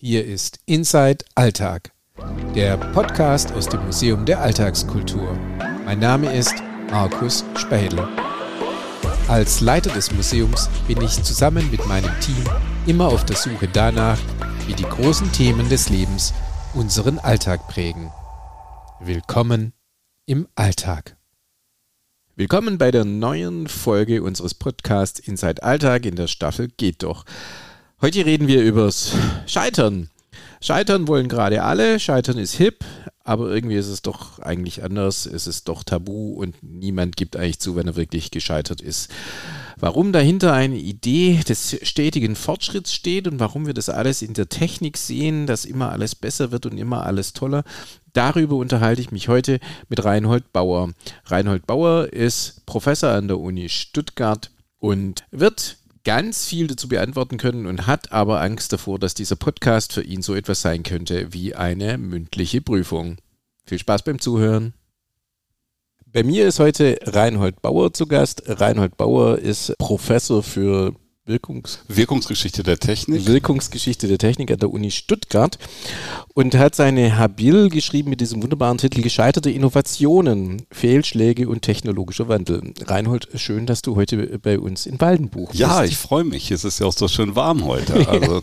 Hier ist Inside Alltag, der Podcast aus dem Museum der Alltagskultur. Mein Name ist Markus Spähle. Als Leiter des Museums bin ich zusammen mit meinem Team immer auf der Suche danach, wie die großen Themen des Lebens unseren Alltag prägen. Willkommen im Alltag. Willkommen bei der neuen Folge unseres Podcasts Inside Alltag in der Staffel Geht doch. Heute reden wir übers Scheitern. Scheitern wollen gerade alle, Scheitern ist hip, aber irgendwie ist es doch eigentlich anders, es ist doch tabu und niemand gibt eigentlich zu, wenn er wirklich gescheitert ist. Warum dahinter eine Idee des stetigen Fortschritts steht und warum wir das alles in der Technik sehen, dass immer alles besser wird und immer alles toller, darüber unterhalte ich mich heute mit Reinhold Bauer. Reinhold Bauer ist Professor an der Uni Stuttgart und wird ganz viel dazu beantworten können und hat aber Angst davor, dass dieser Podcast für ihn so etwas sein könnte wie eine mündliche Prüfung. Viel Spaß beim Zuhören. Bei mir ist heute Reinhold Bauer zu Gast. Reinhold Bauer ist Professor für Wirkungs Wirkungsgeschichte der Technik. Wirkungsgeschichte der Technik an der Uni Stuttgart und hat seine Habil geschrieben mit diesem wunderbaren Titel Gescheiterte Innovationen, Fehlschläge und technologischer Wandel. Reinhold, schön, dass du heute bei uns in Waldenbuch bist. Ja, ich freue mich. Es ist ja auch so schön warm heute. Also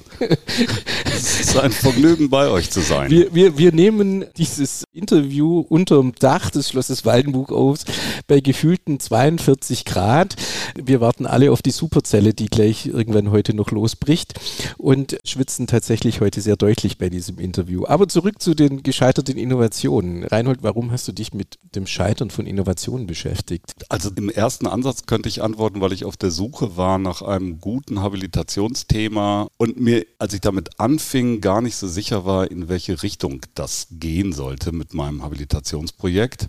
es ist ein Vergnügen, bei euch zu sein. Wir, wir, wir nehmen dieses Interview unterm Dach des Schlosses Waldenbuch auf bei gefühlten 42 Grad. Wir warten alle auf die Superzelle, die gleich gleich irgendwann heute noch losbricht und schwitzen tatsächlich heute sehr deutlich bei diesem Interview. Aber zurück zu den gescheiterten Innovationen. Reinhold, warum hast du dich mit dem Scheitern von Innovationen beschäftigt? Also im ersten Ansatz könnte ich antworten, weil ich auf der Suche war nach einem guten Habilitationsthema und mir, als ich damit anfing, gar nicht so sicher war, in welche Richtung das gehen sollte mit meinem Habilitationsprojekt.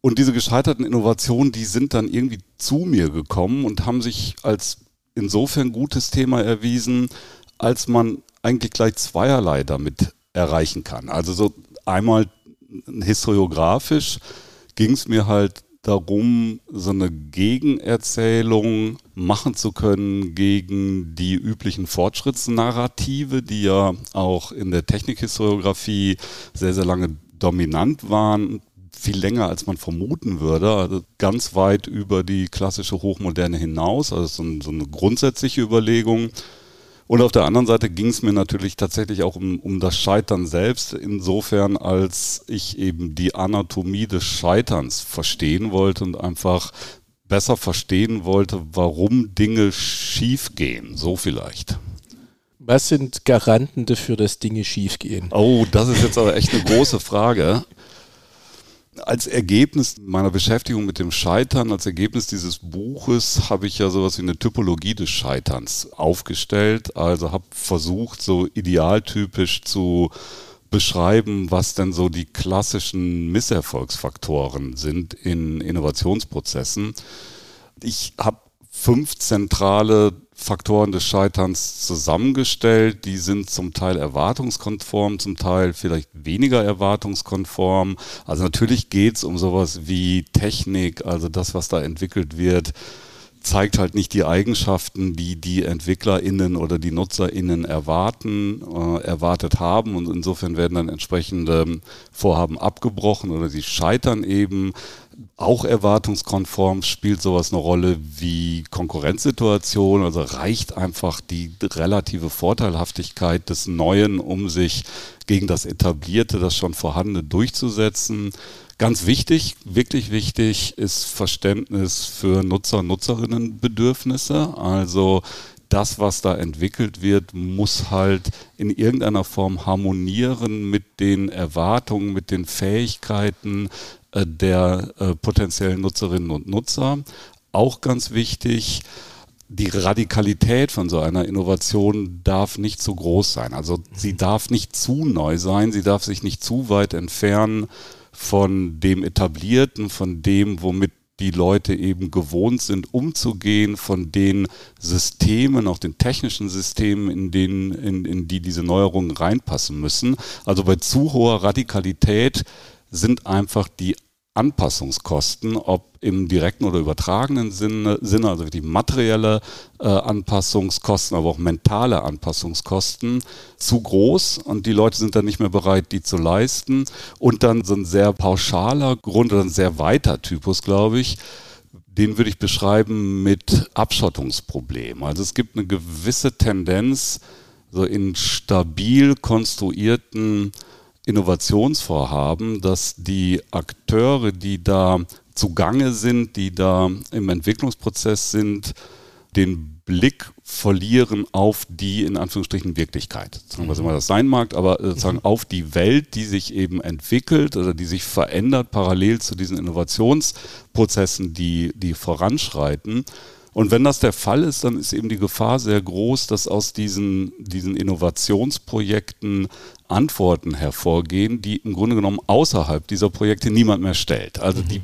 Und diese gescheiterten Innovationen, die sind dann irgendwie zu mir gekommen und haben sich als insofern gutes Thema erwiesen, als man eigentlich gleich zweierlei damit erreichen kann. Also so einmal historiografisch ging es mir halt darum, so eine Gegenerzählung machen zu können gegen die üblichen Fortschrittsnarrative, die ja auch in der Technikhistoriografie sehr, sehr lange dominant waren, viel länger, als man vermuten würde, also ganz weit über die klassische Hochmoderne hinaus, also so, ein, so eine grundsätzliche Überlegung. Und auf der anderen Seite ging es mir natürlich tatsächlich auch um, um das Scheitern selbst, insofern als ich eben die Anatomie des Scheiterns verstehen wollte und einfach besser verstehen wollte, warum Dinge schief gehen. So vielleicht. Was sind Garanten dafür, dass Dinge schief gehen? Oh, das ist jetzt aber echt eine große Frage als Ergebnis meiner Beschäftigung mit dem Scheitern, als Ergebnis dieses Buches habe ich ja sowas wie eine Typologie des Scheiterns aufgestellt. Also habe versucht, so idealtypisch zu beschreiben, was denn so die klassischen Misserfolgsfaktoren sind in Innovationsprozessen. Ich habe fünf zentrale Faktoren des Scheiterns zusammengestellt. Die sind zum Teil erwartungskonform, zum Teil vielleicht weniger erwartungskonform. Also natürlich geht es um sowas wie Technik, also das, was da entwickelt wird zeigt halt nicht die Eigenschaften, die die EntwicklerInnen oder die NutzerInnen erwarten, äh, erwartet haben und insofern werden dann entsprechende Vorhaben abgebrochen oder sie scheitern eben. Auch erwartungskonform spielt sowas eine Rolle wie Konkurrenzsituation, also reicht einfach die relative Vorteilhaftigkeit des Neuen, um sich gegen das Etablierte, das schon vorhandene durchzusetzen. Ganz wichtig, wirklich wichtig ist Verständnis für Nutzer- und Nutzerinnenbedürfnisse. Also das, was da entwickelt wird, muss halt in irgendeiner Form harmonieren mit den Erwartungen, mit den Fähigkeiten äh, der äh, potenziellen Nutzerinnen und Nutzer. Auch ganz wichtig, die Radikalität von so einer Innovation darf nicht zu groß sein. Also sie darf nicht zu neu sein, sie darf sich nicht zu weit entfernen von dem Etablierten, von dem, womit die Leute eben gewohnt sind, umzugehen, von den Systemen, auch den technischen Systemen, in, denen, in, in die diese Neuerungen reinpassen müssen. Also bei zu hoher Radikalität sind einfach die Anpassungskosten, ob im direkten oder übertragenen Sinne, Sinne also die materielle äh, Anpassungskosten, aber auch mentale Anpassungskosten, zu groß und die Leute sind dann nicht mehr bereit, die zu leisten. Und dann so ein sehr pauschaler Grund oder ein sehr weiter Typus, glaube ich, den würde ich beschreiben mit Abschottungsproblemen. Also es gibt eine gewisse Tendenz, so in stabil konstruierten Innovationsvorhaben, dass die Akteure, die da zugange sind, die da im Entwicklungsprozess sind, den Blick verlieren auf die in Anführungsstrichen Wirklichkeit, was immer das sein mag, aber sozusagen auf die Welt, die sich eben entwickelt oder die sich verändert parallel zu diesen Innovationsprozessen, die, die voranschreiten. Und wenn das der Fall ist, dann ist eben die Gefahr sehr groß, dass aus diesen, diesen Innovationsprojekten Antworten hervorgehen, die im Grunde genommen außerhalb dieser Projekte niemand mehr stellt. Also die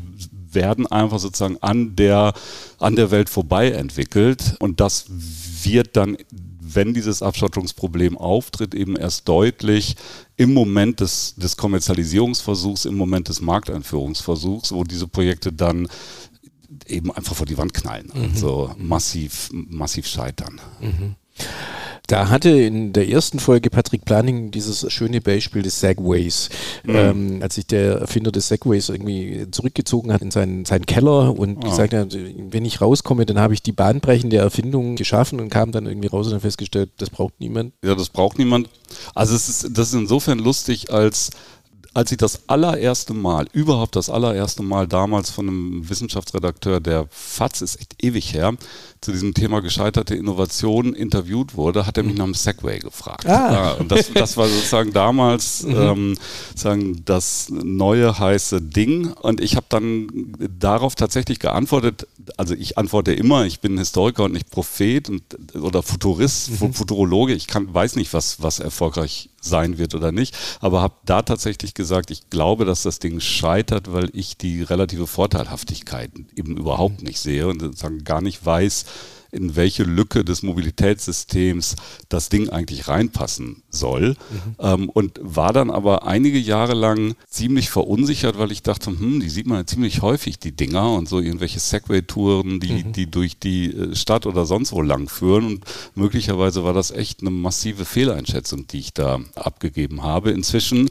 werden einfach sozusagen an der, an der Welt vorbei entwickelt und das wird dann wenn dieses Abschottungsproblem auftritt, eben erst deutlich im Moment des, des Kommerzialisierungsversuchs, im Moment des Markteinführungsversuchs, wo diese Projekte dann eben einfach vor die Wand knallen mhm. und so massiv, massiv scheitern. Mhm. Da hatte in der ersten Folge Patrick Planning dieses schöne Beispiel des Segways. Mhm. Ähm, als sich der Erfinder des Segways irgendwie zurückgezogen hat in seinen, seinen Keller und ja. gesagt hat, wenn ich rauskomme, dann habe ich die bahnbrechende Erfindung geschaffen und kam dann irgendwie raus und festgestellt, das braucht niemand. Ja, das braucht niemand. Also es ist, das ist insofern lustig, als als ich das allererste Mal, überhaupt das allererste Mal damals von einem Wissenschaftsredakteur der FAZ, ist echt ewig her, zu diesem Thema gescheiterte Innovation interviewt wurde, hat er mich nach dem Segway gefragt. Ah. Ja, und das, das war sozusagen damals mhm. ähm, sagen, das neue heiße Ding. Und ich habe dann darauf tatsächlich geantwortet, also ich antworte immer, ich bin Historiker und nicht Prophet und, oder Futurist, mhm. Futurologe. Ich kann, weiß nicht, was, was erfolgreich sein wird oder nicht, aber habe da tatsächlich gesagt, ich glaube, dass das Ding scheitert, weil ich die relative Vorteilhaftigkeit eben überhaupt nicht sehe und sozusagen gar nicht weiß, in welche Lücke des Mobilitätssystems das Ding eigentlich reinpassen soll. Mhm. Ähm, und war dann aber einige Jahre lang ziemlich verunsichert, weil ich dachte, hm, die sieht man ja ziemlich häufig, die Dinger und so irgendwelche Segway-Touren, die, mhm. die durch die äh, Stadt oder sonst wo lang führen. Und möglicherweise war das echt eine massive Fehleinschätzung, die ich da abgegeben habe. Inzwischen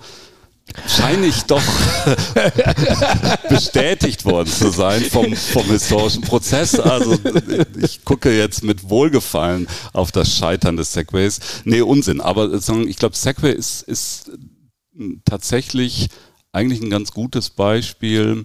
scheine ich doch bestätigt worden zu sein vom, vom historischen Prozess. Also ich gucke jetzt mit Wohlgefallen auf das Scheitern des Segways. Nee, Unsinn. Aber ich glaube, Segway ist, ist tatsächlich eigentlich ein ganz gutes Beispiel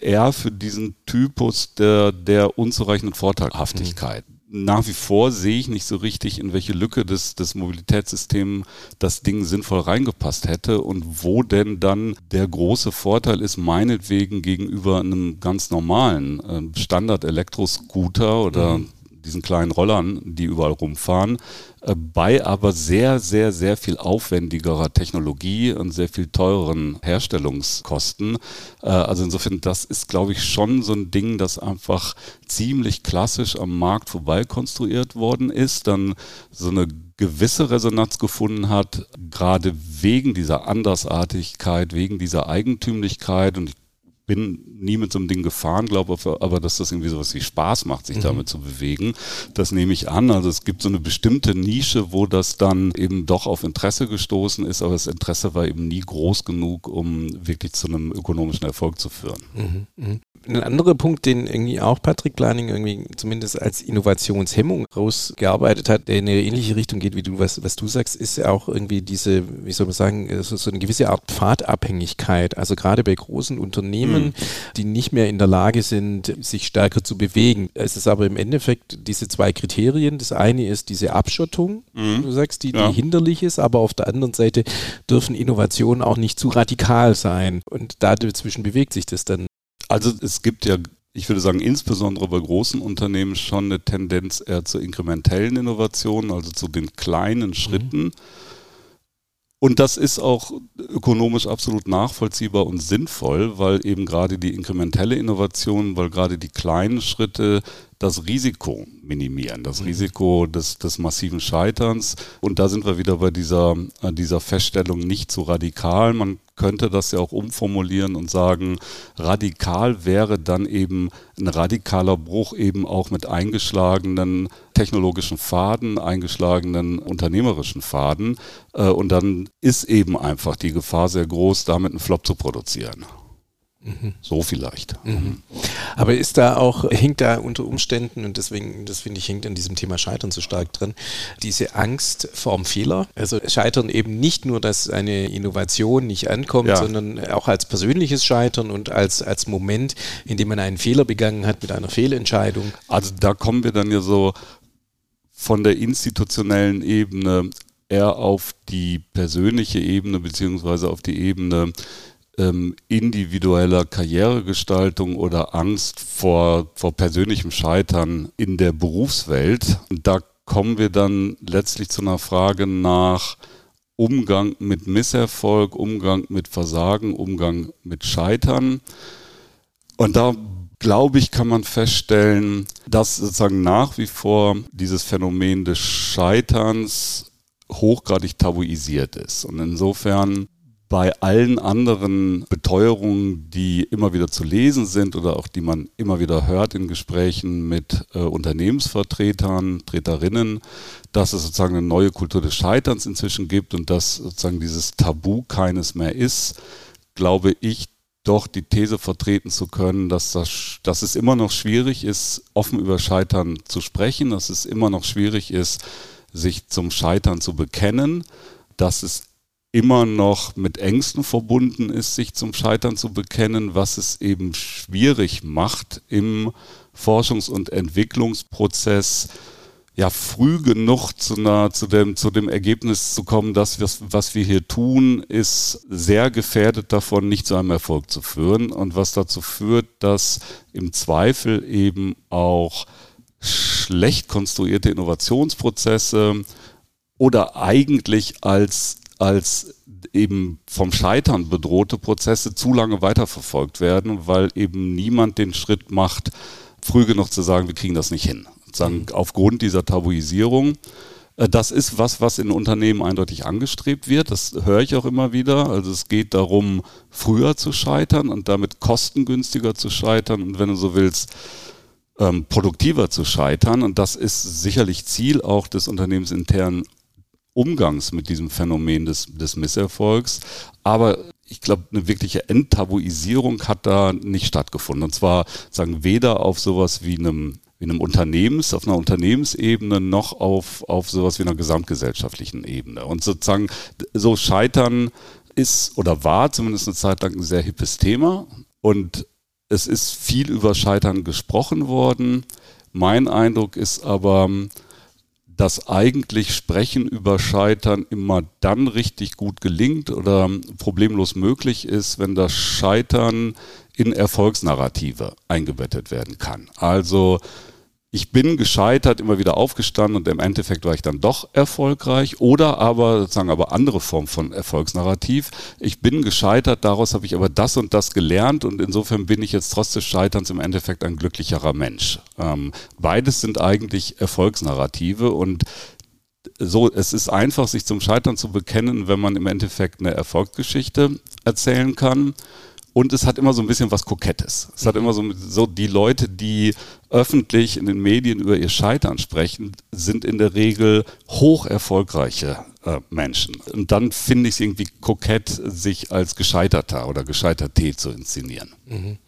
eher für diesen Typus der, der unzureichenden Vorteilhaftigkeit. Mhm nach wie vor sehe ich nicht so richtig, in welche Lücke des, des Mobilitätssystems das Ding sinnvoll reingepasst hätte und wo denn dann der große Vorteil ist, meinetwegen gegenüber einem ganz normalen äh, Standard-Elektroscooter oder mhm diesen kleinen Rollern, die überall rumfahren, äh, bei aber sehr, sehr, sehr viel aufwendigerer Technologie und sehr viel teureren Herstellungskosten. Äh, also insofern, das ist, glaube ich, schon so ein Ding, das einfach ziemlich klassisch am Markt vorbei konstruiert worden ist, dann so eine gewisse Resonanz gefunden hat, gerade wegen dieser Andersartigkeit, wegen dieser Eigentümlichkeit. Und ich bin nie mit so einem Ding gefahren, glaube aber, dass das irgendwie sowas wie Spaß macht, sich mhm. damit zu bewegen. Das nehme ich an. Also es gibt so eine bestimmte Nische, wo das dann eben doch auf Interesse gestoßen ist, aber das Interesse war eben nie groß genug, um wirklich zu einem ökonomischen Erfolg zu führen. Mhm. Mhm. Ein anderer Punkt, den irgendwie auch Patrick Planning irgendwie zumindest als Innovationshemmung rausgearbeitet hat, der in eine ähnliche Richtung geht, wie du, was, was du sagst, ist ja auch irgendwie diese, wie soll man sagen, so, so eine gewisse Art Pfadabhängigkeit. Also gerade bei großen Unternehmen, Unternehmen, die nicht mehr in der Lage sind, sich stärker zu bewegen. Es ist aber im Endeffekt diese zwei Kriterien. Das eine ist diese Abschottung, mhm. du sagst, die, die ja. hinderlich ist, aber auf der anderen Seite dürfen Innovationen auch nicht zu radikal sein. Und dazwischen bewegt sich das dann. Also es gibt ja ich würde sagen, insbesondere bei großen Unternehmen schon eine Tendenz eher zu inkrementellen Innovationen, also zu den kleinen Schritten. Mhm. Und das ist auch ökonomisch absolut nachvollziehbar und sinnvoll, weil eben gerade die inkrementelle Innovation, weil gerade die kleinen Schritte das Risiko minimieren, das mhm. Risiko des, des massiven Scheiterns. Und da sind wir wieder bei dieser, äh, dieser Feststellung nicht zu radikal. Man könnte das ja auch umformulieren und sagen, radikal wäre dann eben ein radikaler Bruch eben auch mit eingeschlagenen technologischen Faden, eingeschlagenen unternehmerischen Faden. Äh, und dann ist eben einfach die Gefahr sehr groß, damit einen Flop zu produzieren. Mhm. So vielleicht. Mhm. Aber ist da auch, hinkt da unter Umständen, und deswegen, das finde ich, hängt an diesem Thema Scheitern so stark drin, diese Angst vorm Fehler. Also Scheitern eben nicht nur, dass eine Innovation nicht ankommt, ja. sondern auch als persönliches Scheitern und als, als Moment, in dem man einen Fehler begangen hat mit einer Fehlentscheidung. Also da kommen wir dann ja so von der institutionellen Ebene eher auf die persönliche Ebene beziehungsweise auf die Ebene ähm, individueller Karrieregestaltung oder Angst vor, vor persönlichem Scheitern in der Berufswelt. Da kommen wir dann letztlich zu einer Frage nach Umgang mit Misserfolg, Umgang mit Versagen, Umgang mit Scheitern. Und da glaube ich, kann man feststellen, dass sozusagen nach wie vor dieses Phänomen des Scheiterns hochgradig tabuisiert ist. Und insofern bei allen anderen Beteuerungen, die immer wieder zu lesen sind oder auch die man immer wieder hört in Gesprächen mit äh, Unternehmensvertretern, Treterinnen, dass es sozusagen eine neue Kultur des Scheiterns inzwischen gibt und dass sozusagen dieses Tabu keines mehr ist, glaube ich, doch die These vertreten zu können, dass, das, dass es immer noch schwierig ist, offen über Scheitern zu sprechen, dass es immer noch schwierig ist, sich zum Scheitern zu bekennen, dass es immer noch mit Ängsten verbunden ist, sich zum Scheitern zu bekennen, was es eben schwierig macht im Forschungs- und Entwicklungsprozess, ja, früh genug zu, einer, zu, dem, zu dem Ergebnis zu kommen, dass wir, was wir hier tun, ist sehr gefährdet davon, nicht zu einem Erfolg zu führen. Und was dazu führt, dass im Zweifel eben auch schlecht konstruierte Innovationsprozesse oder eigentlich als als eben vom Scheitern bedrohte Prozesse zu lange weiterverfolgt werden, weil eben niemand den Schritt macht, früh genug zu sagen, wir kriegen das nicht hin. Sagen, mhm. Aufgrund dieser Tabuisierung. Äh, das ist was, was in Unternehmen eindeutig angestrebt wird. Das höre ich auch immer wieder. Also es geht darum, früher zu scheitern und damit kostengünstiger zu scheitern und wenn du so willst, ähm, produktiver zu scheitern. Und das ist sicherlich Ziel auch des unternehmensinternen Umgangs mit diesem Phänomen des, des Misserfolgs. Aber ich glaube, eine wirkliche Enttabuisierung hat da nicht stattgefunden. Und zwar sagen weder auf sowas wie einem wie einem Unternehmens, auf einer Unternehmensebene noch auf, auf sowas wie einer gesamtgesellschaftlichen Ebene. Und sozusagen so Scheitern ist oder war zumindest eine Zeit lang ein sehr hippes Thema. Und es ist viel über Scheitern gesprochen worden. Mein Eindruck ist aber, dass eigentlich Sprechen über Scheitern immer dann richtig gut gelingt oder problemlos möglich ist, wenn das Scheitern in Erfolgsnarrative eingebettet werden kann. Also ich bin gescheitert, immer wieder aufgestanden und im Endeffekt war ich dann doch erfolgreich oder aber sozusagen aber andere Form von Erfolgsnarrativ. Ich bin gescheitert, daraus habe ich aber das und das gelernt und insofern bin ich jetzt trotz des Scheiterns im Endeffekt ein glücklicherer Mensch. Ähm, beides sind eigentlich Erfolgsnarrative und so, es ist einfach, sich zum Scheitern zu bekennen, wenn man im Endeffekt eine Erfolgsgeschichte erzählen kann. Und es hat immer so ein bisschen was Kokettes. Es hat immer so, so die Leute, die öffentlich in den Medien über ihr Scheitern sprechen, sind in der Regel hoch erfolgreiche äh, Menschen. Und dann finde ich es irgendwie kokett, sich als Gescheiterter oder Gescheiterte zu inszenieren. Mhm.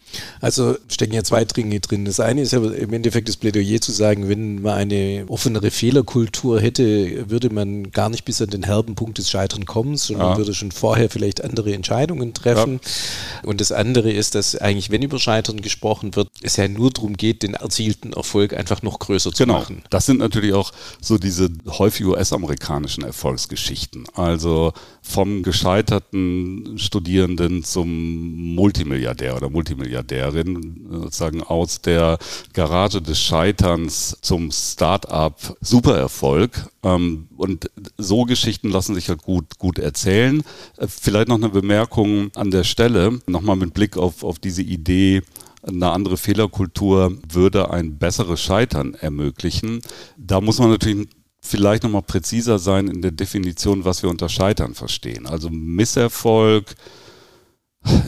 Also stecken ja zwei Dinge drin. Das eine ist ja im Endeffekt das Plädoyer zu sagen, wenn man eine offenere Fehlerkultur hätte, würde man gar nicht bis an den herben Punkt des Scheitern kommen, sondern ja. würde schon vorher vielleicht andere Entscheidungen treffen. Ja. Und das andere ist, dass eigentlich, wenn über Scheitern gesprochen wird, es ja nur darum geht, den erzielten Erfolg einfach noch größer zu genau. machen. Das sind natürlich auch so diese häufig US-amerikanischen Erfolgsgeschichten. Also vom gescheiterten Studierenden zum Multimilliardär oder Multimilliardärin, sozusagen aus der Garage des Scheiterns zum Start-up Supererfolg. Ähm, und so Geschichten lassen sich halt gut, gut erzählen. Äh, vielleicht noch eine Bemerkung an der Stelle, nochmal mit Blick auf, auf diese Idee, eine andere Fehlerkultur würde ein besseres Scheitern ermöglichen. Da muss man natürlich vielleicht nochmal präziser sein in der Definition, was wir unter Scheitern verstehen. Also Misserfolg,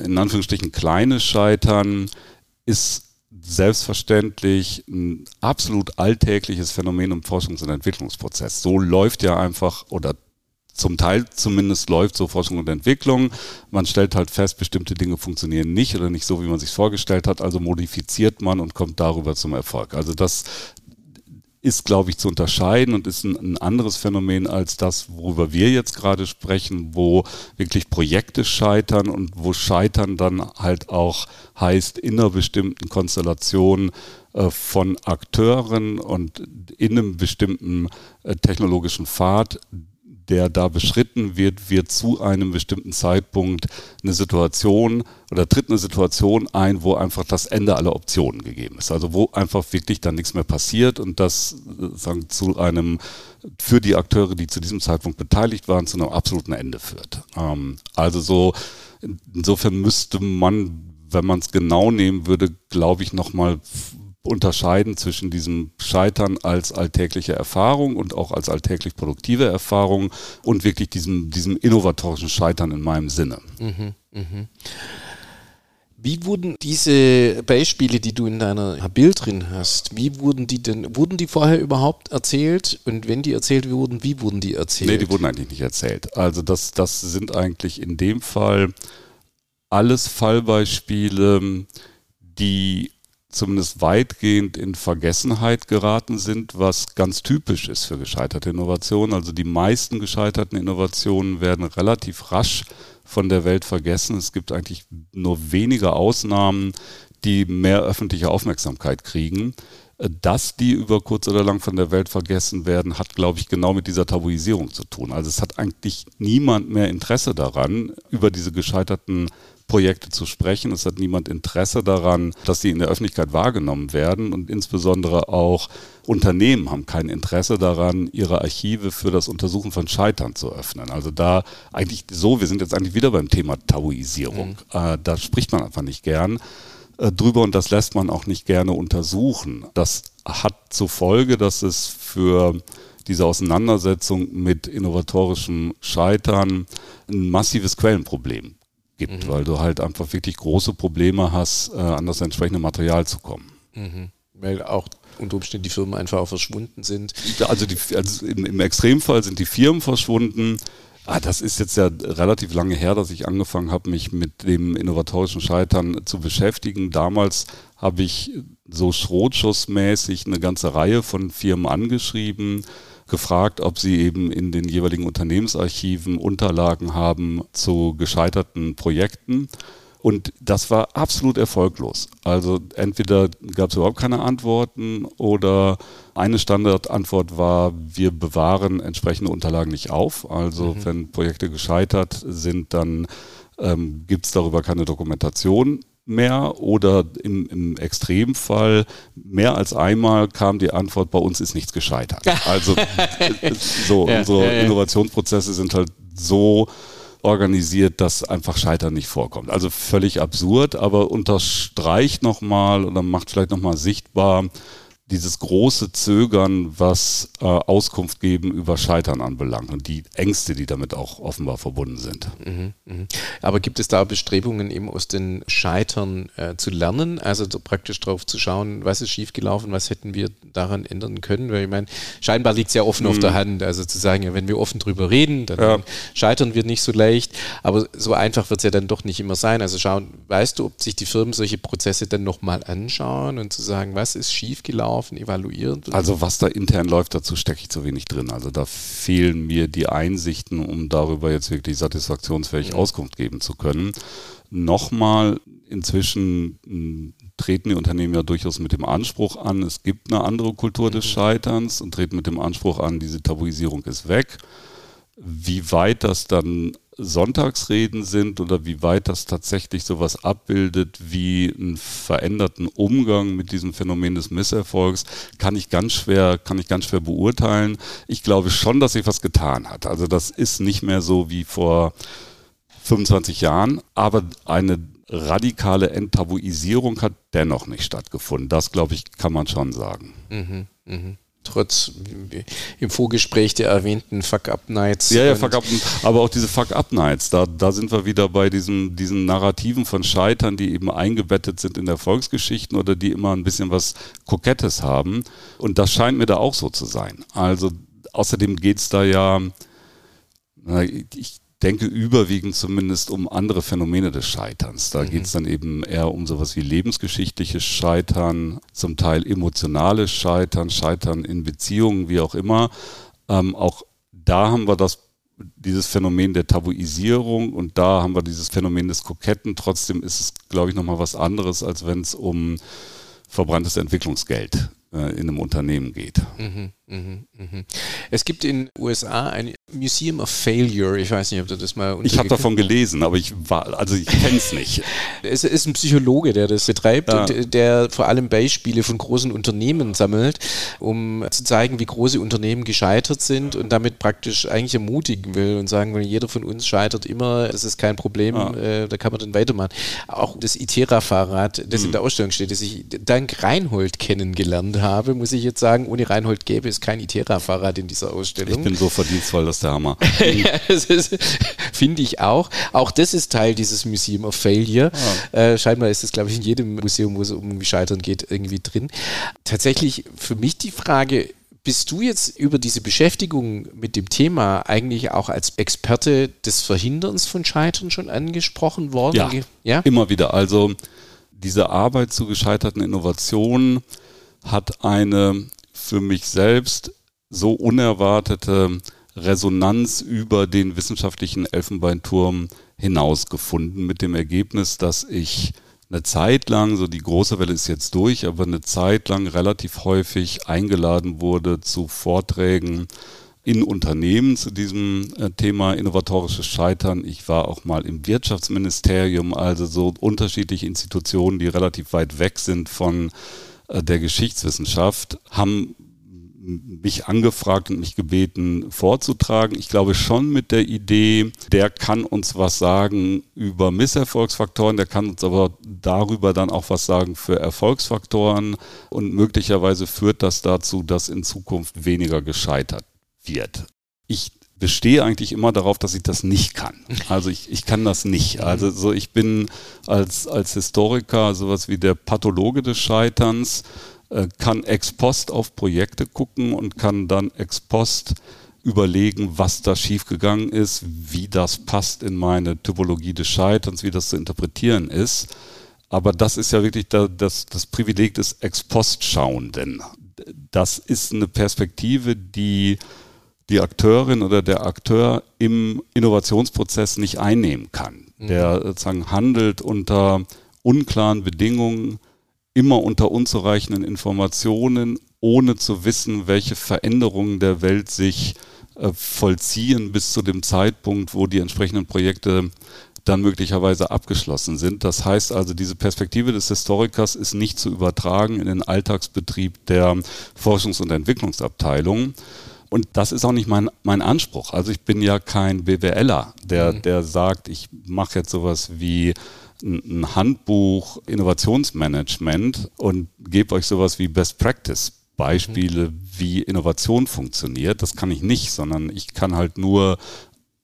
in Anführungsstrichen kleines Scheitern, ist selbstverständlich ein absolut alltägliches Phänomen im Forschungs- und Entwicklungsprozess. So läuft ja einfach oder zum Teil zumindest läuft so Forschung und Entwicklung. Man stellt halt fest, bestimmte Dinge funktionieren nicht oder nicht so, wie man sich vorgestellt hat. Also modifiziert man und kommt darüber zum Erfolg. Also das ist, glaube ich, zu unterscheiden und ist ein, ein, anderes Phänomen als das, worüber wir jetzt gerade sprechen, wo wirklich Projekte scheitern und wo Scheitern dann halt auch heißt, in einer bestimmten Konstellation äh, von Akteuren und in einem bestimmten äh, technologischen Pfad der da beschritten wird, wird zu einem bestimmten Zeitpunkt eine Situation oder tritt eine Situation ein, wo einfach das Ende aller Optionen gegeben ist. Also wo einfach wirklich dann nichts mehr passiert und das sagen, zu einem für die Akteure, die zu diesem Zeitpunkt beteiligt waren, zu einem absoluten Ende führt. Ähm, also so insofern müsste man, wenn man es genau nehmen würde, glaube ich, nochmal unterscheiden zwischen diesem Scheitern als alltägliche Erfahrung und auch als alltäglich produktive Erfahrung und wirklich diesem, diesem innovatorischen Scheitern in meinem Sinne. Mhm, mh. Wie wurden diese Beispiele, die du in deiner Bild drin hast, wie wurden die denn, wurden die vorher überhaupt erzählt? Und wenn die erzählt wurden, wie wurden die erzählt? Nee, die wurden eigentlich nicht erzählt. Also das, das sind eigentlich in dem Fall alles Fallbeispiele, die zumindest weitgehend in Vergessenheit geraten sind, was ganz typisch ist für gescheiterte Innovationen. Also die meisten gescheiterten Innovationen werden relativ rasch von der Welt vergessen. Es gibt eigentlich nur wenige Ausnahmen, die mehr öffentliche Aufmerksamkeit kriegen. Dass die über kurz oder lang von der Welt vergessen werden, hat, glaube ich, genau mit dieser Tabuisierung zu tun. Also es hat eigentlich niemand mehr Interesse daran, über diese gescheiterten Projekte zu sprechen. Es hat niemand Interesse daran, dass sie in der Öffentlichkeit wahrgenommen werden und insbesondere auch Unternehmen haben kein Interesse daran, ihre Archive für das Untersuchen von Scheitern zu öffnen. Also da eigentlich so, wir sind jetzt eigentlich wieder beim Thema Tabuisierung. Mhm. Äh, da spricht man einfach nicht gern äh, drüber und das lässt man auch nicht gerne untersuchen. Das hat zur Folge, dass es für diese Auseinandersetzung mit innovatorischem Scheitern ein massives Quellenproblem gibt, mhm. weil du halt einfach wirklich große Probleme hast, äh, an das entsprechende Material zu kommen. Mhm. Weil auch unter Umständen die Firmen einfach auch verschwunden sind. Also, die, also im, im, Extremfall sind die Firmen verschwunden. Ah, das ist jetzt ja relativ lange her, dass ich angefangen habe, mich mit dem innovatorischen Scheitern zu beschäftigen. Damals habe ich so schrotschussmäßig eine ganze Reihe von Firmen angeschrieben gefragt, ob sie eben in den jeweiligen Unternehmensarchiven Unterlagen haben zu gescheiterten Projekten. Und das war absolut erfolglos. Also entweder gab es überhaupt keine Antworten oder eine Standardantwort war, wir bewahren entsprechende Unterlagen nicht auf. Also mhm. wenn Projekte gescheitert sind, dann ähm, gibt es darüber keine Dokumentation mehr oder im, im Extremfall mehr als einmal kam die Antwort, bei uns ist nichts gescheitert. Also so, ja, unsere ja, ja. Innovationsprozesse sind halt so organisiert, dass einfach Scheitern nicht vorkommt. Also völlig absurd, aber unterstreicht nochmal oder macht vielleicht nochmal sichtbar, dieses große Zögern, was äh, Auskunft geben über Scheitern anbelangt und die Ängste, die damit auch offenbar verbunden sind. Mhm, mh. Aber gibt es da Bestrebungen, eben aus den Scheitern äh, zu lernen, also praktisch darauf zu schauen, was ist schiefgelaufen, was hätten wir daran ändern können? Weil ich meine, scheinbar liegt es ja offen mhm. auf der mhm. Hand, also zu sagen, ja, wenn wir offen drüber reden, dann ja. scheitern wir nicht so leicht, aber so einfach wird es ja dann doch nicht immer sein. Also schauen, weißt du, ob sich die Firmen solche Prozesse dann nochmal anschauen und zu sagen, was ist schiefgelaufen? Laufen, evaluiert? Also was da intern läuft, dazu stecke ich zu wenig drin. Also da fehlen mir die Einsichten, um darüber jetzt wirklich satisfaktionsfähig mhm. Auskunft geben zu können. Nochmal, inzwischen hm, treten die Unternehmen ja durchaus mit dem Anspruch an, es gibt eine andere Kultur des mhm. Scheiterns und treten mit dem Anspruch an, diese Tabuisierung ist weg. Wie weit das dann Sonntagsreden sind oder wie weit das tatsächlich sowas abbildet wie einen veränderten Umgang mit diesem Phänomen des Misserfolgs, kann ich ganz schwer, kann ich ganz schwer beurteilen. Ich glaube schon, dass sich was getan hat. Also das ist nicht mehr so wie vor 25 Jahren, aber eine radikale Enttabuisierung hat dennoch nicht stattgefunden. Das, glaube ich, kann man schon sagen. Mhm, mh trotz im Vorgespräch der erwähnten Fuck-Up-Nights. Ja, ja, Fuck-Up, aber auch diese Fuck-Up-Nights, da, da sind wir wieder bei diesen, diesen Narrativen von Scheitern, die eben eingebettet sind in Erfolgsgeschichten oder die immer ein bisschen was Kokettes haben. Und das scheint mir da auch so zu sein. Also außerdem geht es da ja, ich denke überwiegend zumindest um andere Phänomene des Scheiterns. Da mhm. geht es dann eben eher um sowas wie lebensgeschichtliches Scheitern, zum Teil emotionales Scheitern, Scheitern in Beziehungen, wie auch immer. Ähm, auch da haben wir das dieses Phänomen der Tabuisierung und da haben wir dieses Phänomen des Koketten. Trotzdem ist es, glaube ich, nochmal was anderes, als wenn es um verbranntes Entwicklungsgeld äh, in einem Unternehmen geht. Mhm, mh, mh. Es gibt in den USA ein Museum of Failure. Ich weiß nicht, ob du das mal. Ich habe davon gelesen, aber ich war, also ich kenne es nicht. Es ist ein Psychologe, der das betreibt ja. und der vor allem Beispiele von großen Unternehmen sammelt, um zu zeigen, wie große Unternehmen gescheitert sind und damit praktisch eigentlich ermutigen will und sagen will, jeder von uns scheitert immer, das ist kein Problem, ja. äh, da kann man dann weitermachen. Auch das Itera-Fahrrad, das mhm. in der Ausstellung steht, das ich dank Reinhold kennengelernt habe, muss ich jetzt sagen, ohne Reinhold gäbe es kein Itera-Fahrrad in dieser Ausstellung. Ich bin so verdienstvoll, dass der Hammer. ja, Finde ich auch. Auch das ist Teil dieses Museum of Failure. Ah. Äh, scheinbar ist das, glaube ich, in jedem Museum, wo es um Scheitern geht, irgendwie drin. Tatsächlich für mich die Frage, bist du jetzt über diese Beschäftigung mit dem Thema eigentlich auch als Experte des Verhinderns von Scheitern schon angesprochen worden? Ja, ja? immer wieder. Also diese Arbeit zu gescheiterten Innovationen hat eine für mich selbst so unerwartete Resonanz über den wissenschaftlichen Elfenbeinturm hinausgefunden mit dem Ergebnis, dass ich eine Zeit lang, so die große Welle ist jetzt durch, aber eine Zeit lang relativ häufig eingeladen wurde zu Vorträgen in Unternehmen zu diesem äh, Thema innovatorisches Scheitern. Ich war auch mal im Wirtschaftsministerium, also so unterschiedliche Institutionen, die relativ weit weg sind von der Geschichtswissenschaft, haben mich angefragt und mich gebeten vorzutragen. Ich glaube schon mit der Idee, der kann uns was sagen über Misserfolgsfaktoren, der kann uns aber darüber dann auch was sagen für Erfolgsfaktoren und möglicherweise führt das dazu, dass in Zukunft weniger gescheitert wird. Ich bestehe eigentlich immer darauf, dass ich das nicht kann. Also ich, ich kann das nicht. Also so ich bin als, als Historiker sowas wie der Pathologe des Scheiterns äh, kann ex post auf Projekte gucken und kann dann ex post überlegen, was da schiefgegangen ist, wie das passt in meine Typologie des Scheiterns, wie das zu interpretieren ist. Aber das ist ja wirklich das, das Privileg des Ex-Post-Schauenden. Das ist eine Perspektive, die die Akteurin oder der Akteur im Innovationsprozess nicht einnehmen kann. Mhm. Der sozusagen handelt unter unklaren Bedingungen, immer unter unzureichenden Informationen, ohne zu wissen, welche Veränderungen der Welt sich äh, vollziehen bis zu dem Zeitpunkt, wo die entsprechenden Projekte dann möglicherweise abgeschlossen sind. Das heißt also, diese Perspektive des Historikers ist nicht zu übertragen in den Alltagsbetrieb der Forschungs- und Entwicklungsabteilung. Und das ist auch nicht mein, mein Anspruch. Also ich bin ja kein BWLer, der, mhm. der sagt, ich mache jetzt sowas wie ein Handbuch Innovationsmanagement und gebe euch sowas wie Best Practice Beispiele, mhm. wie Innovation funktioniert. Das kann ich nicht, sondern ich kann halt nur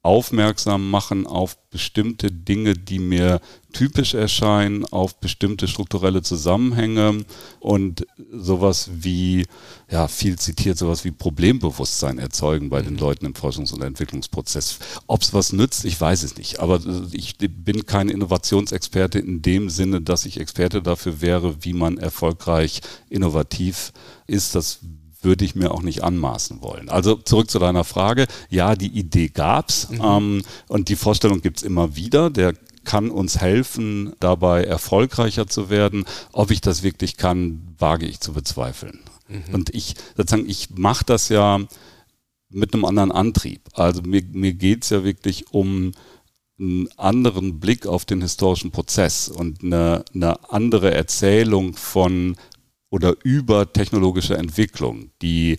aufmerksam machen auf bestimmte Dinge, die mir typisch erscheinen, auf bestimmte strukturelle Zusammenhänge und sowas wie, ja, viel zitiert, sowas wie Problembewusstsein erzeugen bei den mhm. Leuten im Forschungs- und Entwicklungsprozess. Ob es was nützt, ich weiß es nicht. Aber ich bin kein Innovationsexperte in dem Sinne, dass ich Experte dafür wäre, wie man erfolgreich innovativ ist. Das würde ich mir auch nicht anmaßen wollen. Also zurück zu deiner Frage. Ja, die Idee gab's mhm. ähm, und die Vorstellung gibt's immer wieder. Der kann uns helfen, dabei erfolgreicher zu werden. Ob ich das wirklich kann, wage ich zu bezweifeln. Mhm. Und ich sozusagen, ich mache das ja mit einem anderen Antrieb. Also mir, mir geht's ja wirklich um einen anderen Blick auf den historischen Prozess und eine, eine andere Erzählung von oder über technologische Entwicklung, die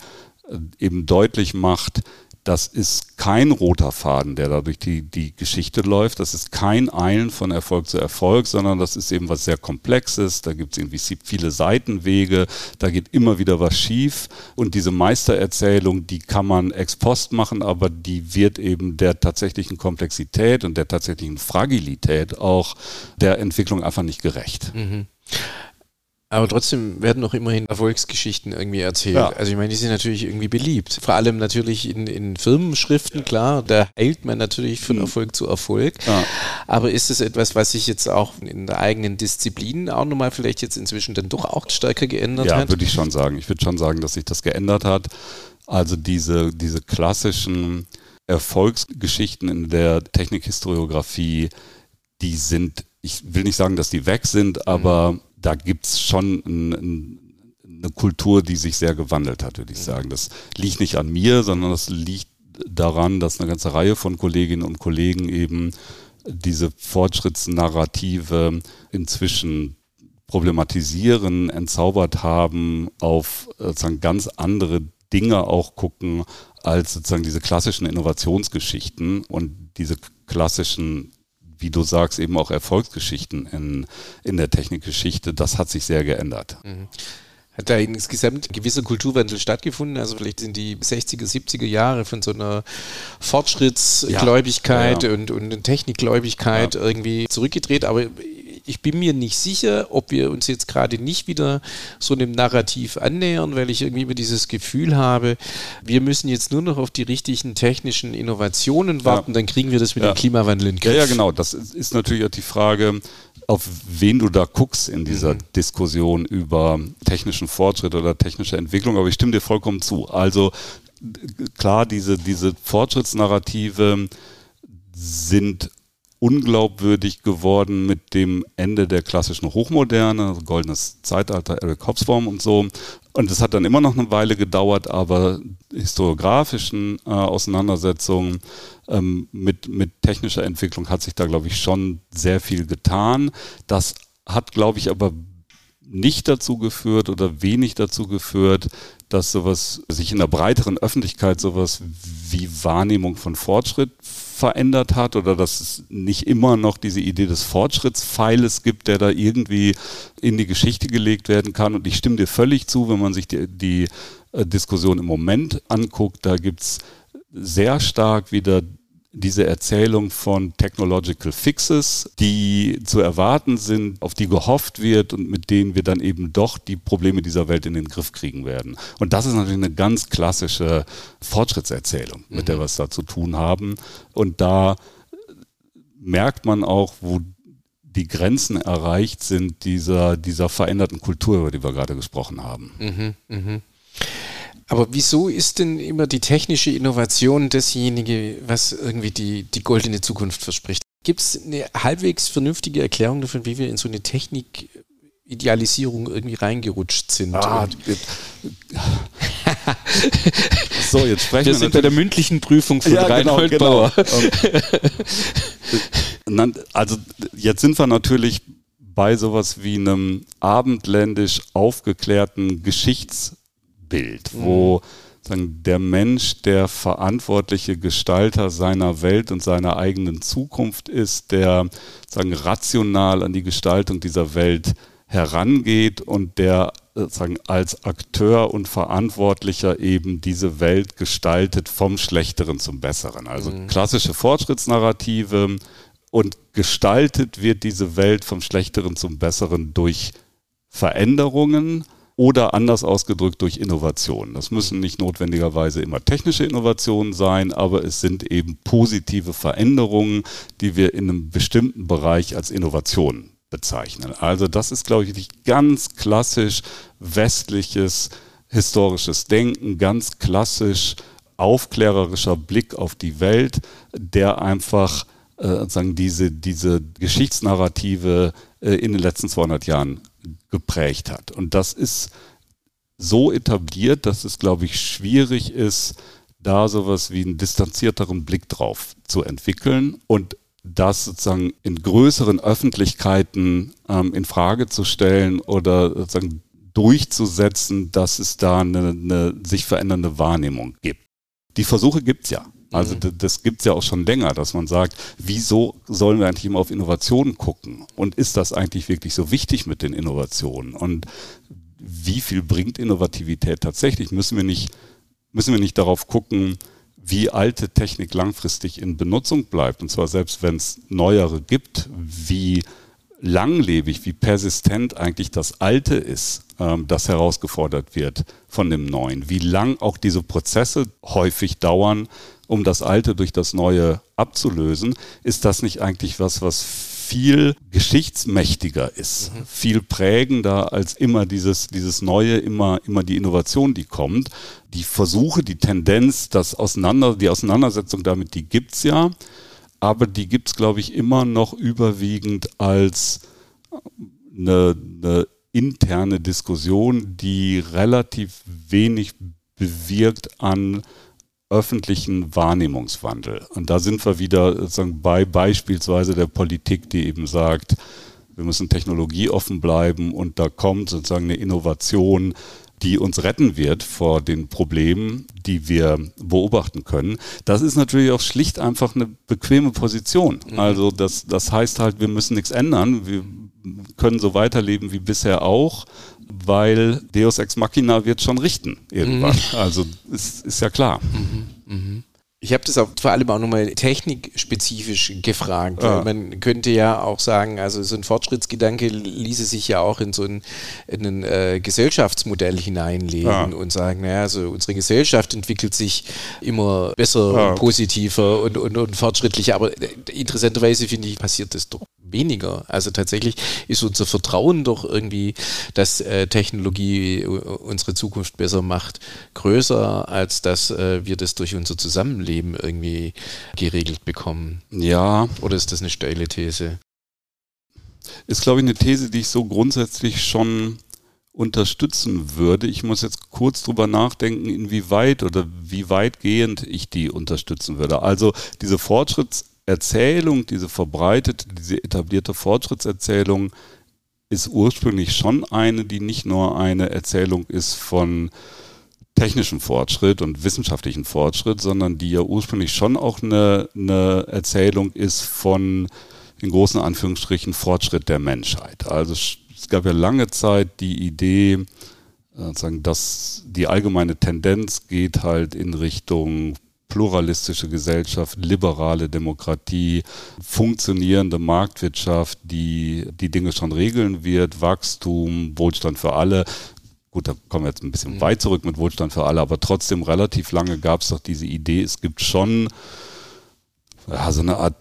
äh, eben deutlich macht, das ist kein roter Faden, der da durch die, die Geschichte läuft. Das ist kein Eilen von Erfolg zu Erfolg, sondern das ist eben was sehr Komplexes. Da gibt es irgendwie viele Seitenwege, da geht immer wieder was schief. Und diese Meistererzählung, die kann man ex post machen, aber die wird eben der tatsächlichen Komplexität und der tatsächlichen Fragilität auch der Entwicklung einfach nicht gerecht. Mhm. Aber trotzdem werden noch immerhin Erfolgsgeschichten irgendwie erzählt. Ja. Also ich meine, die sind natürlich irgendwie beliebt. Vor allem natürlich in, in Firmenschriften, klar, da eilt man natürlich von mhm. Erfolg zu Erfolg. Ja. Aber ist es etwas, was sich jetzt auch in der eigenen Disziplin auch nochmal vielleicht jetzt inzwischen dann doch auch stärker geändert ja, hat? Ja, würde ich schon sagen. Ich würde schon sagen, dass sich das geändert hat. Also diese, diese klassischen Erfolgsgeschichten in der Technikhistoriografie, die sind, ich will nicht sagen, dass die weg sind, aber mhm da gibt es schon ein, ein, eine Kultur, die sich sehr gewandelt hat, würde ich sagen. Das liegt nicht an mir, sondern das liegt daran, dass eine ganze Reihe von Kolleginnen und Kollegen eben diese Fortschrittsnarrative inzwischen problematisieren, entzaubert haben, auf sozusagen ganz andere Dinge auch gucken als sozusagen diese klassischen Innovationsgeschichten und diese klassischen wie du sagst, eben auch Erfolgsgeschichten in, in der Technikgeschichte, das hat sich sehr geändert. Mhm. Hat da insgesamt gewisser Kulturwandel stattgefunden? Also vielleicht sind die 60er, 70er Jahre von so einer Fortschrittsgläubigkeit ja, ja, ja. Und, und Technikgläubigkeit irgendwie zurückgedreht, aber ich bin mir nicht sicher, ob wir uns jetzt gerade nicht wieder so einem Narrativ annähern, weil ich irgendwie immer dieses Gefühl habe, wir müssen jetzt nur noch auf die richtigen technischen Innovationen warten, ja. dann kriegen wir das mit ja. dem Klimawandel in den Griff. Ja, ja, genau. Das ist natürlich auch die Frage, auf wen du da guckst in dieser mhm. Diskussion über technischen Fortschritt oder technische Entwicklung. Aber ich stimme dir vollkommen zu. Also klar, diese, diese Fortschrittsnarrative sind unglaubwürdig geworden mit dem Ende der klassischen Hochmoderne, also goldenes Zeitalter, Eric Hobsbawm und so. Und es hat dann immer noch eine Weile gedauert, aber historiografischen äh, Auseinandersetzungen ähm, mit, mit technischer Entwicklung hat sich da, glaube ich, schon sehr viel getan. Das hat, glaube ich, aber nicht dazu geführt oder wenig dazu geführt, dass sowas sich in der breiteren Öffentlichkeit sowas wie Wahrnehmung von Fortschritt verändert hat oder dass es nicht immer noch diese Idee des Fortschrittspfeiles gibt, der da irgendwie in die Geschichte gelegt werden kann. Und ich stimme dir völlig zu, wenn man sich die, die äh, Diskussion im Moment anguckt, da gibt es sehr stark wieder diese Erzählung von Technological Fixes, die zu erwarten sind, auf die gehofft wird und mit denen wir dann eben doch die Probleme dieser Welt in den Griff kriegen werden. Und das ist natürlich eine ganz klassische Fortschrittserzählung, mit mhm. der wir es da zu tun haben. Und da merkt man auch, wo die Grenzen erreicht sind dieser, dieser veränderten Kultur, über die wir gerade gesprochen haben. Mhm, mh. Aber wieso ist denn immer die technische Innovation dasjenige, was irgendwie die, die goldene Zukunft verspricht? Gibt es eine halbwegs vernünftige Erklärung davon, wie wir in so eine Technik-Idealisierung irgendwie reingerutscht sind? Ah, so, jetzt sprechen wir, wir sind bei der mündlichen Prüfung von ja, genau, Reinhold genau, Bauer. Genau. also jetzt sind wir natürlich bei sowas wie einem abendländisch aufgeklärten Geschichts- Bild, wo sagen, der Mensch der verantwortliche Gestalter seiner Welt und seiner eigenen Zukunft ist, der sagen, rational an die Gestaltung dieser Welt herangeht und der sagen, als Akteur und Verantwortlicher eben diese Welt gestaltet vom Schlechteren zum Besseren. Also mhm. klassische Fortschrittsnarrative und gestaltet wird diese Welt vom Schlechteren zum Besseren durch Veränderungen, oder anders ausgedrückt durch Innovation. Das müssen nicht notwendigerweise immer technische Innovationen sein, aber es sind eben positive Veränderungen, die wir in einem bestimmten Bereich als Innovation bezeichnen. Also das ist, glaube ich, ganz klassisch westliches historisches Denken, ganz klassisch aufklärerischer Blick auf die Welt, der einfach äh, sagen, diese, diese Geschichtsnarrative in den letzten 200 Jahren geprägt hat. Und das ist so etabliert, dass es, glaube ich, schwierig ist, da sowas wie einen distanzierteren Blick drauf zu entwickeln und das sozusagen in größeren Öffentlichkeiten ähm, in Frage zu stellen oder sozusagen durchzusetzen, dass es da eine, eine sich verändernde Wahrnehmung gibt. die Versuche gibt's ja. Also mhm. das gibt's ja auch schon länger, dass man sagt, wieso sollen wir eigentlich immer auf Innovationen gucken? Und ist das eigentlich wirklich so wichtig mit den Innovationen? Und wie viel bringt Innovativität tatsächlich? Müssen wir nicht, müssen wir nicht darauf gucken, wie alte Technik langfristig in Benutzung bleibt? Und zwar selbst wenn es neuere gibt, wie langlebig, wie persistent eigentlich das Alte ist, ähm, das herausgefordert wird von dem Neuen. Wie lang auch diese Prozesse häufig dauern, um das Alte durch das Neue abzulösen. Ist das nicht eigentlich was, was viel geschichtsmächtiger ist, mhm. viel prägender als immer dieses, dieses Neue, immer, immer die Innovation, die kommt. Die Versuche, die Tendenz, das Auseinander, die Auseinandersetzung damit, die gibt's ja, aber die gibt's, glaube ich, immer noch überwiegend als eine, eine interne Diskussion, die relativ wenig bewirkt an öffentlichen Wahrnehmungswandel. Und da sind wir wieder sozusagen bei beispielsweise der Politik, die eben sagt, wir müssen technologieoffen bleiben und da kommt sozusagen eine Innovation, die uns retten wird vor den Problemen, die wir beobachten können. Das ist natürlich auch schlicht einfach eine bequeme Position. Mhm. Also das, das heißt halt, wir müssen nichts ändern. Wir können so weiterleben wie bisher auch weil Deus Ex Machina wird schon richten irgendwann. Mhm. Also ist, ist ja klar. Mhm. Ich habe das auch vor allem auch nochmal technikspezifisch gefragt. Ja. Man könnte ja auch sagen, also so ein Fortschrittsgedanke ließe sich ja auch in so ein, in ein äh, Gesellschaftsmodell hineinlegen ja. und sagen, naja, also unsere Gesellschaft entwickelt sich immer besser, ja. positiver und, und, und fortschrittlicher. Aber äh, interessanterweise finde ich, passiert das doch weniger. Also tatsächlich ist unser Vertrauen doch irgendwie, dass äh, Technologie unsere Zukunft besser macht, größer, als dass äh, wir das durch unser Zusammenleben irgendwie geregelt bekommen. Ja. Oder ist das eine steile These? Ist, glaube ich, eine These, die ich so grundsätzlich schon unterstützen würde. Ich muss jetzt kurz drüber nachdenken, inwieweit oder wie weitgehend ich die unterstützen würde. Also diese Fortschritts Erzählung, diese verbreitete, diese etablierte Fortschrittserzählung ist ursprünglich schon eine, die nicht nur eine Erzählung ist von technischem Fortschritt und wissenschaftlichen Fortschritt, sondern die ja ursprünglich schon auch eine, eine Erzählung ist von, in großen Anführungsstrichen, Fortschritt der Menschheit. Also es gab ja lange Zeit die Idee, sozusagen, dass die allgemeine Tendenz geht halt in Richtung pluralistische Gesellschaft, liberale Demokratie, funktionierende Marktwirtschaft, die die Dinge schon regeln wird, Wachstum, Wohlstand für alle. Gut, da kommen wir jetzt ein bisschen mhm. weit zurück mit Wohlstand für alle, aber trotzdem relativ lange gab es doch diese Idee, es gibt schon ja, so eine Art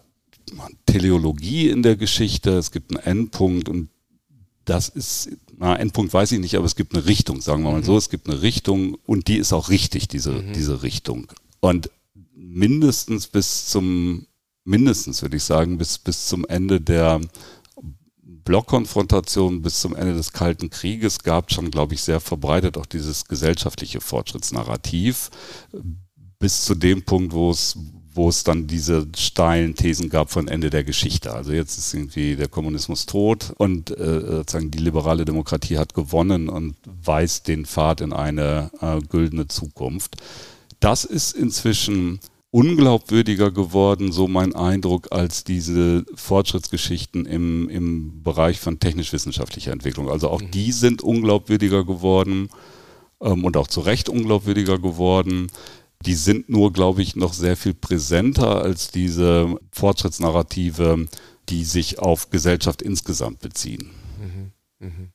Teleologie in der Geschichte, es gibt einen Endpunkt und das ist, na, Endpunkt weiß ich nicht, aber es gibt eine Richtung, sagen wir mal mhm. so, es gibt eine Richtung und die ist auch richtig, diese, mhm. diese Richtung. Und mindestens bis zum, mindestens würde ich sagen, bis, bis zum Ende der Blockkonfrontation, bis zum Ende des Kalten Krieges gab schon, glaube ich, sehr verbreitet auch dieses gesellschaftliche Fortschrittsnarrativ, bis zu dem Punkt, wo es, wo es dann diese steilen Thesen gab von Ende der Geschichte. Also jetzt ist irgendwie der Kommunismus tot und äh, sozusagen die liberale Demokratie hat gewonnen und weist den Pfad in eine äh, güldene Zukunft. Das ist inzwischen unglaubwürdiger geworden, so mein Eindruck, als diese Fortschrittsgeschichten im, im Bereich von technisch-wissenschaftlicher Entwicklung. Also auch mhm. die sind unglaubwürdiger geworden ähm, und auch zu Recht unglaubwürdiger geworden. Die sind nur, glaube ich, noch sehr viel präsenter als diese Fortschrittsnarrative, die sich auf Gesellschaft insgesamt beziehen. Mhm. Mhm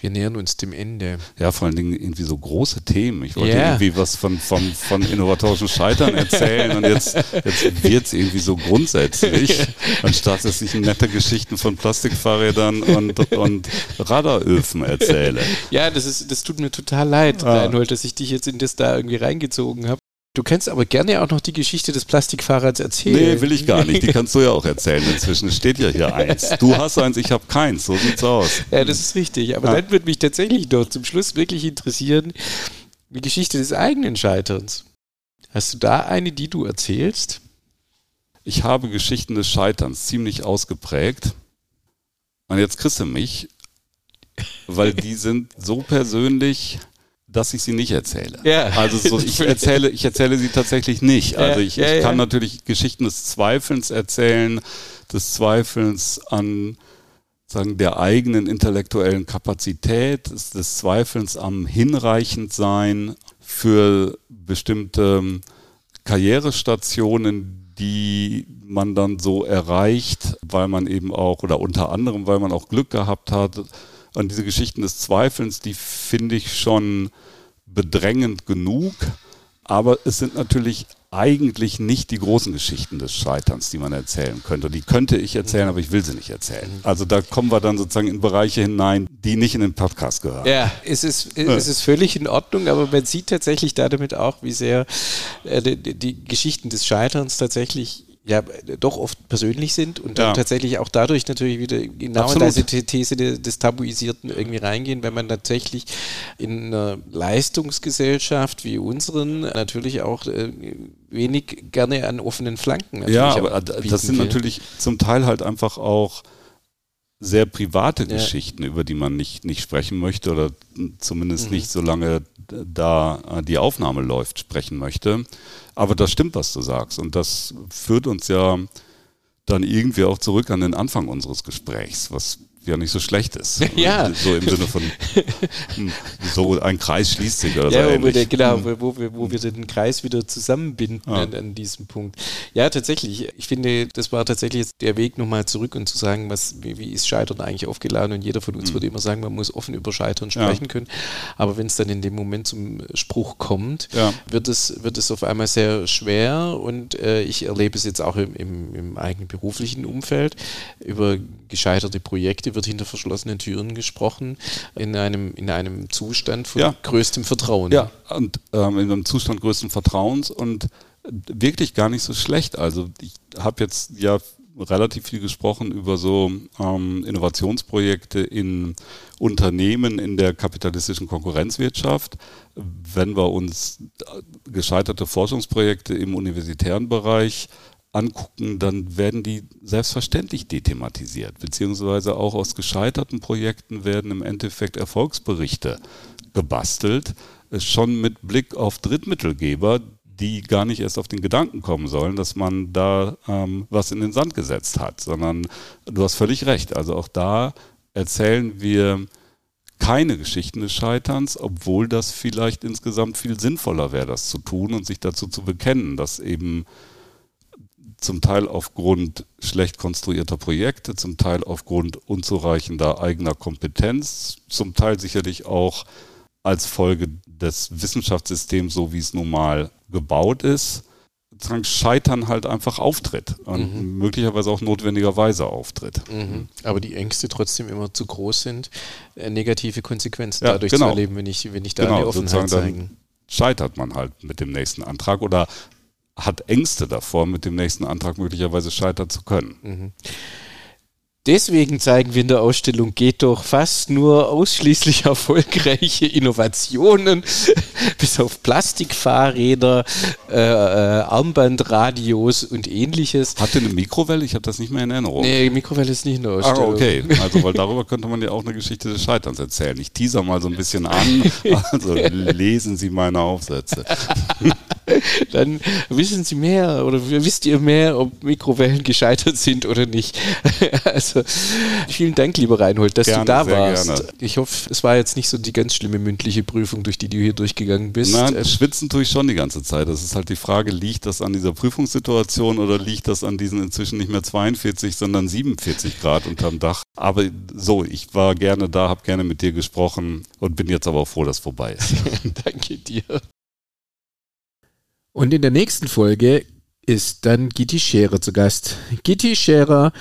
wir nähern uns dem Ende. Ja, vor allen Dingen irgendwie so große Themen. Ich wollte yeah. irgendwie was von, von, von innovatorischen Scheitern erzählen und jetzt, jetzt wird es irgendwie so grundsätzlich, anstatt dass ich nette Geschichten von Plastikfahrrädern und, und Radaröfen erzähle. Ja, das, ist, das tut mir total leid, ah. Reinhold, dass ich dich jetzt in das da irgendwie reingezogen habe. Du kannst aber gerne auch noch die Geschichte des Plastikfahrrads erzählen. Nee, will ich gar nicht. Die kannst du ja auch erzählen. Inzwischen steht ja hier eins. Du hast eins, ich habe keins. So sieht's aus. Ja, das ist richtig. Aber ja. dann würde mich tatsächlich noch zum Schluss wirklich interessieren, die Geschichte des eigenen Scheiterns. Hast du da eine, die du erzählst? Ich habe Geschichten des Scheiterns ziemlich ausgeprägt. Und jetzt kriegst du mich, weil die sind so persönlich, dass ich sie nicht erzähle. Ja. Also so, ich erzähle, ich erzähle sie tatsächlich nicht. Also ich, ich kann natürlich Geschichten des Zweifelns erzählen, des Zweifelns an sagen, der eigenen intellektuellen Kapazität, des, des Zweifelns am Hinreichendsein für bestimmte Karrierestationen, die man dann so erreicht, weil man eben auch, oder unter anderem, weil man auch Glück gehabt hat. Und diese Geschichten des Zweifelns, die finde ich schon bedrängend genug. Aber es sind natürlich eigentlich nicht die großen Geschichten des Scheiterns, die man erzählen könnte. Die könnte ich erzählen, aber ich will sie nicht erzählen. Also da kommen wir dann sozusagen in Bereiche hinein, die nicht in den Podcast gehören. Ja, es ist, es ist völlig in Ordnung, aber man sieht tatsächlich da damit auch, wie sehr äh, die, die Geschichten des Scheiterns tatsächlich ja doch oft persönlich sind und dann Ja. tatsächlich auch dadurch natürlich wieder genau Absolut. in diese These de- des Tabuisierten irgendwie reingehen, wenn man tatsächlich in einer Leistungsgesellschaft wie unseren natürlich auch äh, wenig gerne an offenen Flanken natürlich Ja, aber bieten das sind will. natürlich zum Teil halt einfach auch sehr private Ja. Geschichten, über die man nicht, nicht sprechen möchte oder zumindest Mhm. nicht, solange da äh, die Aufnahme läuft, sprechen möchte. Aber das stimmt, was du sagst. Und das führt uns ja dann irgendwie auch zurück an den Anfang unseres Gesprächs, was ja nicht so schlecht ist. Ja. So im Sinne von, hm, so ein Kreis schließt sich oder so Ja, ähnlich. den- genau, wo, wo, wir, wo wir den Kreis wieder zusammenbinden Ja. an, an diesem Punkt. Ja, tatsächlich. Ich finde, das war tatsächlich jetzt der Weg nochmal zurück und zu sagen, was, wie, wie ist Scheitern eigentlich aufgeladen? Und jeder von uns würde immer sagen, man muss offen über Scheitern Ja. sprechen können. Aber wenn es dann in dem Moment zum Spruch kommt, Ja. wird, es, wird es auf einmal sehr schwer. Und äh, ich erlebe es jetzt auch im, im, im eigenen beruflichen Umfeld. Über gescheiterte Projekte wird hinter verschlossenen Türen gesprochen, in einem, in einem Zustand von Ja. größtem Vertrauen. Ja, und ähm, in einem Zustand größten Vertrauens und wirklich gar nicht so schlecht. Also ich habe jetzt ja relativ viel gesprochen über so ähm, Innovationsprojekte in Unternehmen in der kapitalistischen Konkurrenzwirtschaft. Wenn wir uns äh, gescheiterte Forschungsprojekte im universitären Bereich angucken, dann werden die selbstverständlich dethematisiert, beziehungsweise auch aus gescheiterten Projekten werden im Endeffekt Erfolgsberichte gebastelt, äh, schon mit Blick auf Drittmittelgeber, die gar nicht erst auf den Gedanken kommen sollen, dass man da ähm, was in den Sand gesetzt hat, sondern du hast völlig recht. Also auch da erzählen wir keine Geschichten des Scheiterns, obwohl das vielleicht insgesamt viel sinnvoller wäre, das zu tun und sich dazu zu bekennen, dass eben zum Teil aufgrund schlecht konstruierter Projekte, zum Teil aufgrund unzureichender eigener Kompetenz, zum Teil sicherlich auch als Folge des Wissenschaftssystems, so wie es nun mal gebaut ist, sozusagen Scheitern halt einfach auftritt und möglicherweise auch notwendigerweise auftritt. Mhm. Aber die Ängste trotzdem immer zu groß sind, äh, negative Konsequenzen Ja, dadurch genau. zu erleben, wenn ich, wenn ich da Genau, eine Offenheit sozusagen dann- zeigen. Scheitert man halt mit dem nächsten Antrag oder hat Ängste davor, mit dem nächsten Antrag möglicherweise scheitern zu können. Deswegen zeigen wir in der Ausstellung geht doch fast nur ausschließlich erfolgreiche Innovationen, bis auf Plastikfahrräder, äh, äh, Armbandradios und ähnliches. Hatte eine Mikrowelle? Ich habe das nicht mehr in Erinnerung. Nee, Mikrowelle ist nicht in der Ah, Ausstellung. okay. Also, weil darüber könnte man ja auch eine Geschichte des Scheiterns erzählen. Ich teaser mal so ein bisschen an. Also, lesen Sie meine Aufsätze. Dann wissen Sie mehr oder wisst ihr mehr, ob Mikrowellen gescheitert sind oder nicht. Also vielen Dank, lieber Reinhold, dass Gerne, du da warst. gerne. Ich hoffe, es war jetzt nicht so die ganz schlimme mündliche Prüfung, durch die du hier durchgegangen bist. Nein, Ähm, schwitzen tue ich schon die ganze Zeit. Das ist halt die Frage, liegt das an dieser Prüfungssituation oder liegt das an diesen inzwischen nicht mehr 42, sondern 47 Grad unterm Dach? Aber so, ich war gerne da, habe gerne mit dir gesprochen und bin jetzt aber auch froh, dass es vorbei ist. Danke dir. Und in der nächsten Folge ist dann Gitti Scherer zu Gast. Gitti Scherer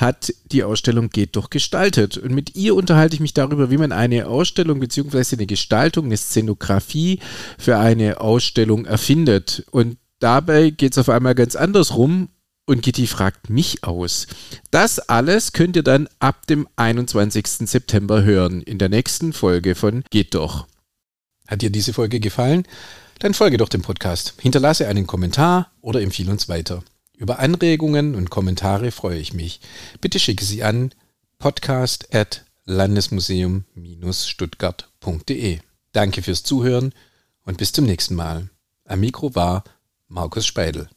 hat die Ausstellung Geht doch gestaltet. Und mit ihr unterhalte ich mich darüber, wie man eine Ausstellung bzw. eine Gestaltung, eine Szenografie für eine Ausstellung erfindet. Und dabei geht es auf einmal ganz andersrum. Und Gitti fragt mich aus. Das alles könnt ihr dann ab dem 21. September hören in der nächsten Folge von Geht doch. Hat dir diese Folge gefallen? Dann folge doch dem Podcast, hinterlasse einen Kommentar oder empfehle uns weiter. Über Anregungen und Kommentare freue ich mich. Bitte schicke sie an podcast at landesmuseum-stuttgart.de. Danke fürs Zuhören und bis zum nächsten Mal. Am Mikro war Markus Speidel.